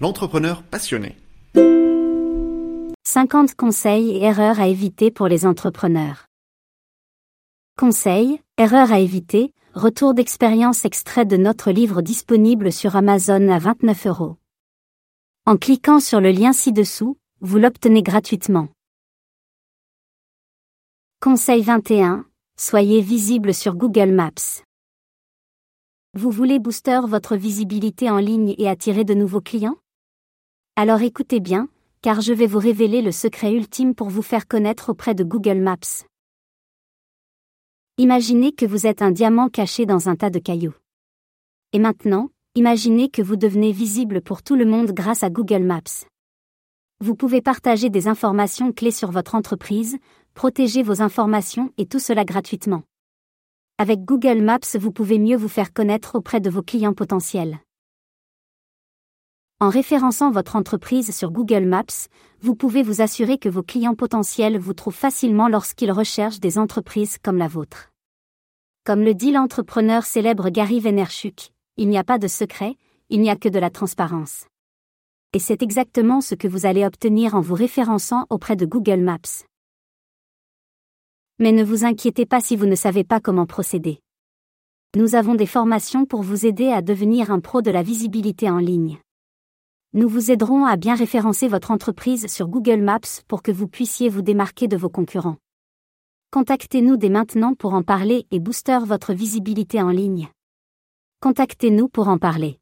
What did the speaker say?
l'entrepreneur passionné. 50 conseils et erreurs à éviter pour les entrepreneurs. Conseils, erreurs à éviter, retour d'expérience extrait de notre livre disponible sur Amazon à 29 euros. En cliquant sur le lien ci-dessous, vous l'obtenez gratuitement. Conseil 21. Soyez visible sur Google Maps. Vous voulez booster votre visibilité en ligne et attirer de nouveaux clients? Alors écoutez bien, car je vais vous révéler le secret ultime pour vous faire connaître auprès de Google Maps. Imaginez que vous êtes un diamant caché dans un tas de cailloux. Et maintenant, imaginez que vous devenez visible pour tout le monde grâce à Google Maps. Vous pouvez partager des informations clés sur votre entreprise, protéger vos informations et tout cela gratuitement. Avec Google Maps, vous pouvez mieux vous faire connaître auprès de vos clients potentiels. En référençant votre entreprise sur Google Maps, vous pouvez vous assurer que vos clients potentiels vous trouvent facilement lorsqu'ils recherchent des entreprises comme la vôtre. Comme le dit l'entrepreneur célèbre Gary Vaynerchuk, il n'y a pas de secret, il n'y a que de la transparence. Et c'est exactement ce que vous allez obtenir en vous référençant auprès de Google Maps. Mais ne vous inquiétez pas si vous ne savez pas comment procéder. Nous avons des formations pour vous aider à devenir un pro de la visibilité en ligne. Nous vous aiderons à bien référencer votre entreprise sur Google Maps pour que vous puissiez vous démarquer de vos concurrents. Contactez-nous dès maintenant pour en parler et booster votre visibilité en ligne. Contactez-nous pour en parler.